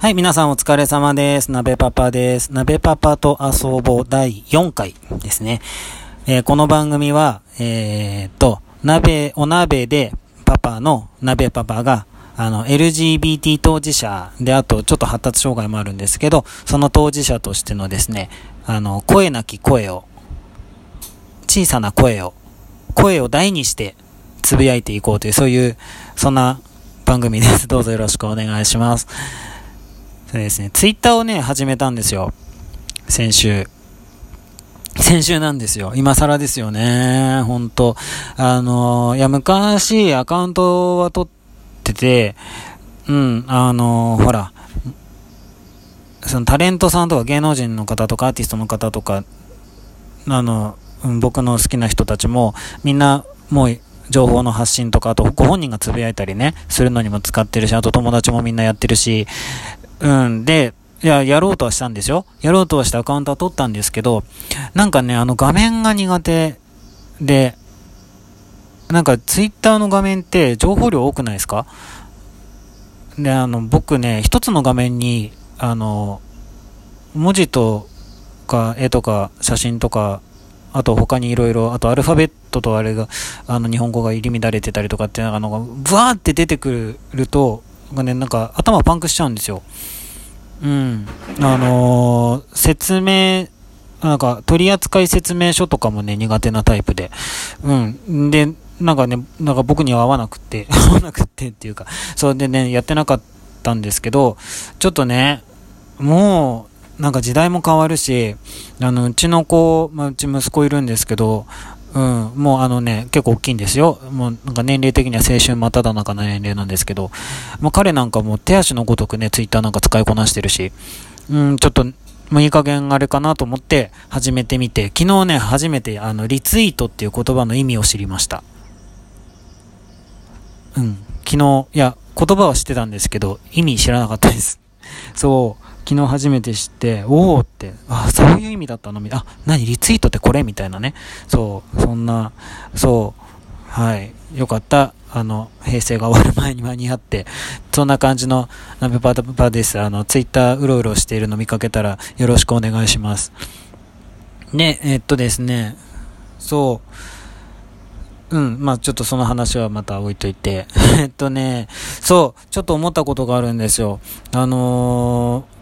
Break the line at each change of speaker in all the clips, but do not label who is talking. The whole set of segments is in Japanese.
はい、皆さんお疲れ様です。鍋パパです。鍋パパと遊ぼう第4回ですね。えー、この番組は、えー、と、鍋、お鍋でパパの鍋パパが、あの、LGBT 当事者で、あと、ちょっと発達障害もあるんですけど、その当事者としてのですね、あの、声なき声を、小さな声を、声を大にして、つぶやいていこうという、そういう、そんな番組です。どうぞよろしくお願いします。そうですね、ツイッターをね、始めたんですよ。先週。先週なんですよ。今更ですよね。ほんと。あの、いや、昔、アカウントは取ってて、うん、あの、ほら、そのタレントさんとか芸能人の方とかアーティストの方とか、あの、僕の好きな人たちも、みんな、もう、情報の発信とか、あとご本人がつぶやいたりね、するのにも使ってるし、あと友達もみんなやってるし、うん、で、いや、やろうとはしたんですよ。やろうとはしてアカウントは取ったんですけど、なんかね、あの画面が苦手で、なんかツイッターの画面って情報量多くないですか？で、あの、僕ね、一つの画面に、あの、文字とか絵とか写真とか、あと他にいろいろ、あとアルファベットとあれが、あの日本語が入り乱れてたりとかっていうの、ブワーって出てくると、がね、なんか頭パンクしちゃうんですよ。うん。あのー、説明、なんか取扱説明書とかもね、苦手なタイプで。うん。で、なんかね、なんか僕には合わなくて、合わなくてっていうか、それでね、やってなかったんですけど、ちょっとね、もう、なんか時代も変わるし、あの、うちの子、まあ、うち息子いるんですけど、うん、もうあのね、結構大きいんですよ。もうなんか年齢的には青春真っ只中の年齢なんですけど、もう彼なんかもう手足のごとくね、ツイッターなんか使いこなしてるし、うん、ちょっと、もういい加減あれかなと思って始めてみて、昨日ね、初めてあの、リツイートっていう言葉の意味を知りました。うん、昨日、いや、言葉は知ってたんですけど、意味知らなかったです。そう、昨日初めて知って、おおって、あ、そういう意味だったの？みあ、何？リツイートってこれ？みたいなね。そう、そんな、そう、はい、よかった。あの、平成が終わる前に間に合って、そんな感じのナベパパです。あの、ツイッターうろうろしているの見かけたらよろしくお願いします。ね、えっとですね、そう、うん、まあちょっとその話はまた置いといて。えっとね、そう、ちょっと思ったことがあるんですよ。あのー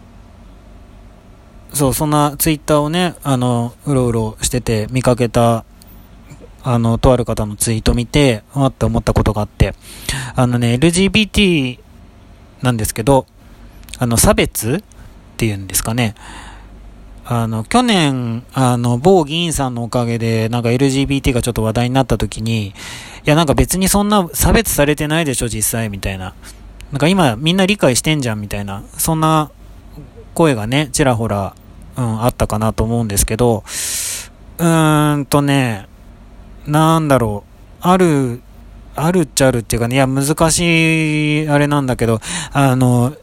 そう、そんなツイッターをね、あの、うろうろしてて見かけた、あの、とある方のツイート見て、あって思ったことがあって、あのね、LGBT なんですけど、あの、差別っていうんですかね。あの、去年、あの、某議員さんのおかげで、なんか LGBT がちょっと話題になった時に、いや、なんか別にそんな差別されてないでしょ、実際、みたいな。なんか今みんな理解してんじゃん、みたいな。そんな声がね、ちらほら、うん、あったかなと思うんですけど、うーんとね、なんだろう、ある、あるっちゃあるっていうかね、いや、難しい、あれなんだけど、あの、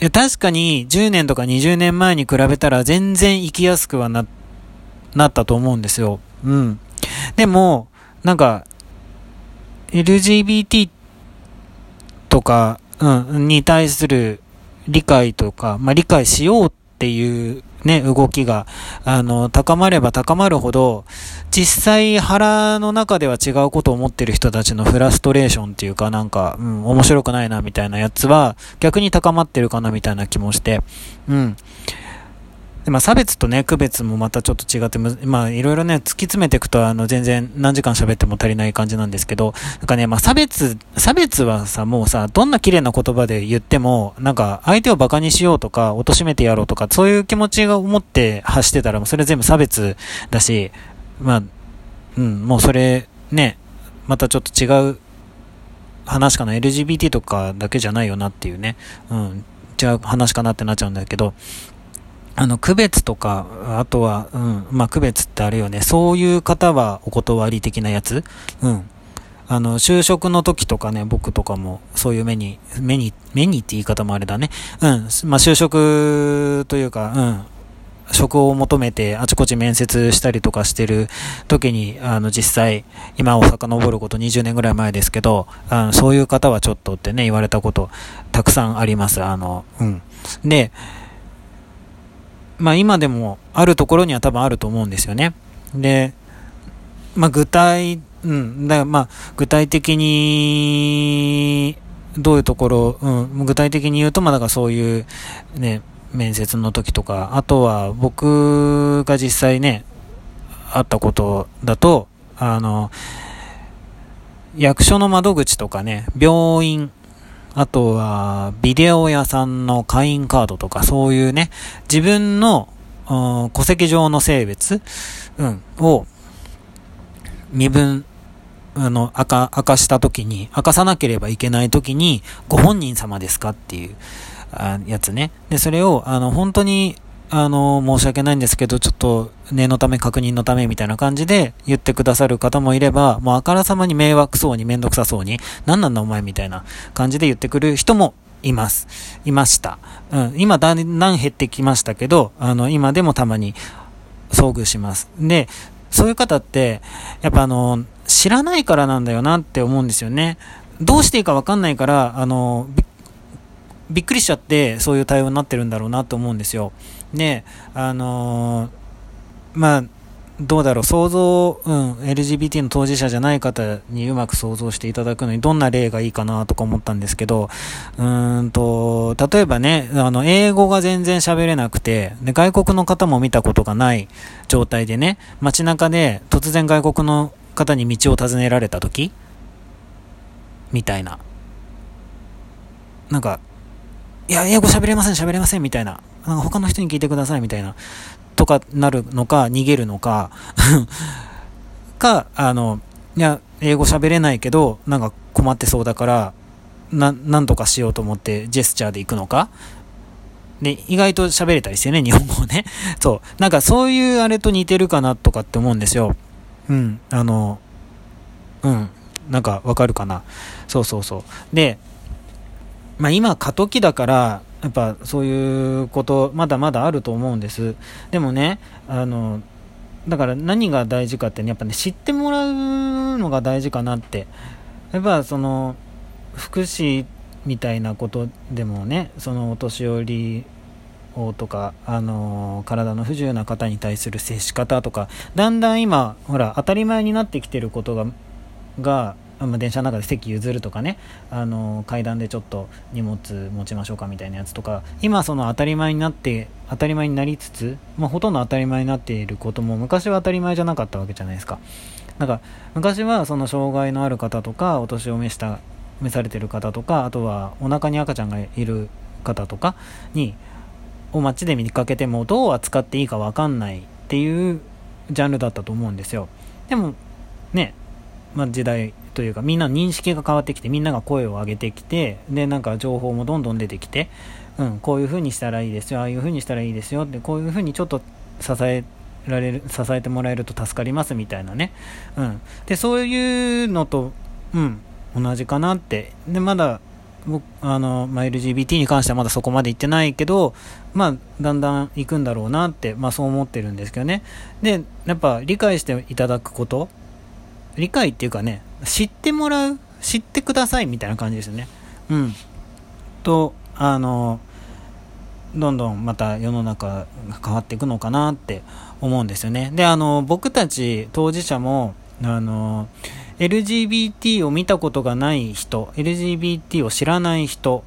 いや、確かに10年とか20年前に比べたら全然生きやすくはな、なったと思うんですよ。うん。でも、なんか、LGBT とか、うん、に対する理解とか、まあ、理解しようっていうね、動きが、あの、高まれば高まるほど、実際腹の中では違うことを思ってる人たちのフラストレーションっていうかなんか、うん、面白くないなみたいなやつは、逆に高まってるかなみたいな気もして、うん。でまあ、差別とね、区別もまたちょっと違って、まあ、いろいろね、突き詰めていくと、あの、全然何時間喋っても足りない感じなんですけど、なんかね、まあ、差別、差別はさ、もうさ、どんな綺麗な言葉で言っても、なんか、相手を馬鹿にしようとか、貶めてやろうとか、そういう気持ちが思って発してたら、もうそれ全部差別だし、まあ、うん、もうそれ、ね、またちょっと違う話かな、LGBT とかだけじゃないよなっていうね、うん、違う話かなってなっちゃうんだけど、あの、区別とか、あとは、うん、まあ、区別ってあるよね。そういう方はお断り的なやつ？うん。あの、就職の時とかね、僕とかもそういう目に、目に、目にって言い方もあれだね。うん。まあ、就職というか、うん。職を求めてあちこち面接したりとかしてる時に、あの、実際、今を遡ること20年ぐらい前ですけど、あのそういう方はちょっとってね、言われたことたくさんあります。あの、うん。で、まあ今でもあるところには多分あると思うんですよね。で、まあ具体、うん、だまあ具体的に、どういうところ、うん、具体的に言うと、まあだからそういうね、面接の時とか、あとは僕が実際ね、あったことだと、あの、役所の窓口とかね、病院、あとはビデオ屋さんの会員カードとか、そういうね、自分の、戸籍上の性別、うん、を身分、あの、明か、明かした時に、明かさなければいけない時に、ご本人様ですかっていう、あやつね。で、それを、あの、本当に、あの、申し訳ないんですけど、ちょっと、念のため、確認のため、みたいな感じで言ってくださる方もいれば、もうあからさまに迷惑そうに、めんどくさそうに、何なんだお前、みたいな感じで言ってくる人もいます。いました。うん。今、だんだん減ってきましたけど、あの、今でもたまに遭遇します。で、そういう方って、やっぱあの、知らないからなんだよなって思うんですよね。どうしていいかわかんないから、あの、びっくりしちゃって、そういう対応になってるんだろうなと思うんですよ。で、あのー、まあ、どうだろう、想像、うん、LGBT の当事者じゃない方にうまく想像していただくのに、どんな例がいいかなとか思ったんですけど、うんと、例えばね、あの、英語が全然喋れなくて、で、外国の方も見たことがない状態でね、街中で突然外国の方に道を尋ねられた時みたいな。なんか、いや、英語喋れません、喋れません、みたいな。なんか他の人に聞いてください、みたいな。とかなるのか、逃げるのか か、あの、いや、英語喋れないけど、なんか困ってそうだから、な、なんとかしようと思ってジェスチャーで行くのか。で、意外と喋れたりしてね、日本語をね。そう。なんかそういうあれと似てるかなとかって思うんですよ。うん。あの、うん。なんかわかるかな。そうそうそう。で、まあ、今過渡期だからやっぱそういうことまだまだあると思うんです。でもねあのだから何が大事かってねやっぱね知ってもらうのが大事かなって。やっぱその福祉みたいなことでもねそのお年寄りをとか、あの体の不自由な方に対する接し方とかだんだん今ほら当たり前になってきてることががまあ、電車の中で席譲るとかね。あの階段でちょっと荷物持ちましょうかみたいなやつとか。今その当たり前になって当たり前になりつつ、まあ、ほとんど当たり前になっていることも昔は当たり前じゃなかったわけじゃないですか。なんか昔はその障害のある方とかお年を召した召されてる方とかあとはお腹に赤ちゃんがいる方とかにを街で見かけてもどう扱っていいか分かんないっていうジャンルだったと思うんですよ。でもねまあ、時代というかみんな認識が変わってきてみんなが声を上げてきてでなんか情報もどんどん出てきて、うん、こういう風にしたらいいですよああいう風にしたらいいですよでこういう風にちょっと支えられる支えてもらえると助かりますみたいなね、うん、でそういうのと、うん、同じかなって。でまだ僕あの、まあ、LGBT に関してはまだそこまで行ってないけど、まあ、だんだん行くんだろうなって、まあ、そう思ってるんですけどね。でやっぱ理解していただくこと理解っていうかね、知ってもらう、知ってくださいみたいな感じですよね。うん。と、あの、どんどんまた世の中が変わっていくのかなって思うんですよね。で、あの、僕たち当事者も、あの、LGBT を見たことがない人、LGBT を知らない人、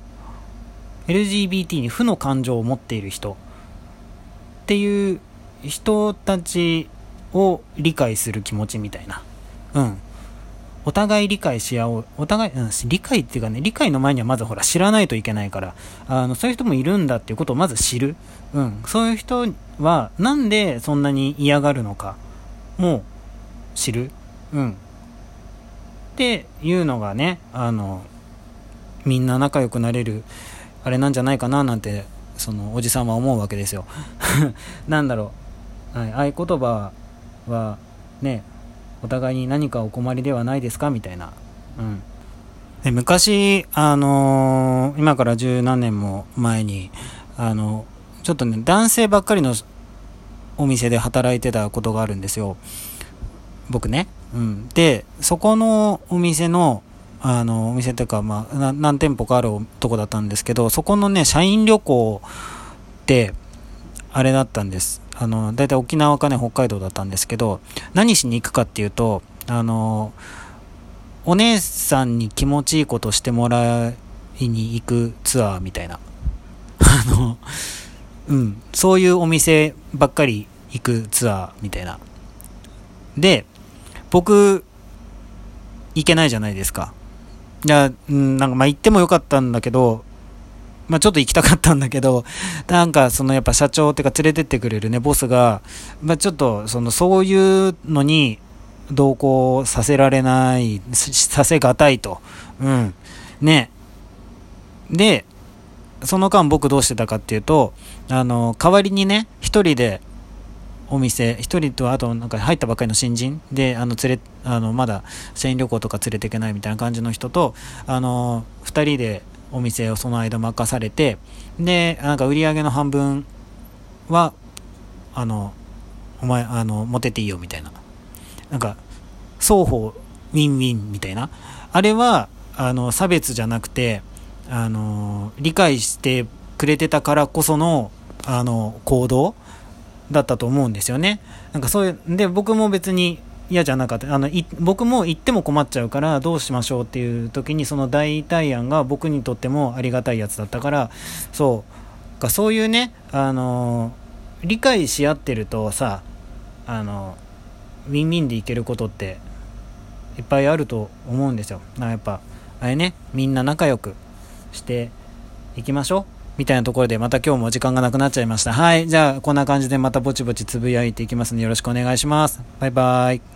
LGBT に負の感情を持っている人っていう人たちを理解する気持ちみたいな。うん。お互い理解し合おう。お互い、うん、理解っていうかね、理解の前にはまずほら知らないといけないから、あの、そういう人もいるんだっていうことをまず知る。うん。そういう人は、なんでそんなに嫌がるのか、も知る。うん。っていうのがね、あの、みんな仲良くなれる、あれなんじゃないかななんて、その、おじさんは思うわけですよ。なんだろう。はい、合言葉は、ね、お互いに何かお困りではないですか？みたいな。うん。で昔、あのー、今から十何年も前に、あの、ちょっとね、男性ばっかりのお店で働いてたことがあるんですよ。僕ね。うん。で、そこのお店の、あの、お店っていうか、まあ、何店舗かあるとこだったんですけど、そこのね、社員旅行って、あれだったんです。あの、だいたい沖縄かね、北海道だったんですけど、何しに行くかっていうと、あの、お姉さんに気持ちいいことしてもらいに行くツアーみたいな。あの、うん、そういうお店ばっかり行くツアーみたいな。で、僕、行けないじゃないですか。いや、うん、なんかまあ行ってもよかったんだけど、まあちょっと行きたかったんだけど、なんかそのやっぱ社長っていうか連れてってくれるね、ボスが、まあちょっとそのそういうのに同行させられない、させがたいと。うん。ね。で、その間僕どうしてたかっていうと、あの、代わりにね、一人でお店、一人とあとなんか入ったばっかりの新人で、あの、連れ、あの、まだ社員旅行とか連れていけないみたいな感じの人と、あの、二人でお店をその間任されて、で、なんか売り上げの半分は、あの、お前、あの、持てていいよみたいな。なんか、双方ウィンウィンみたいな。あれは、あの、差別じゃなくて、あの、理解してくれてたからこその、あの、行動だったと思うんですよね。なんかそういう、で、僕も別に嫌じゃなかった。あの、僕も行っても困っちゃうからどうしましょうっていう時にその代替案が僕にとってもありがたいやつだったから、そう、かそういうね、あの、理解し合ってるとさ、あの、ウィンウィンでいけることっていっぱいあると思うんですよ。なやっぱ、あれね、みんな仲良くしていきましょう。みたいなところでまた今日も時間がなくなっちゃいました。はい。じゃあ、こんな感じでまたぼちぼちつぶやいていきますのでよろしくお願いします。バイバイ。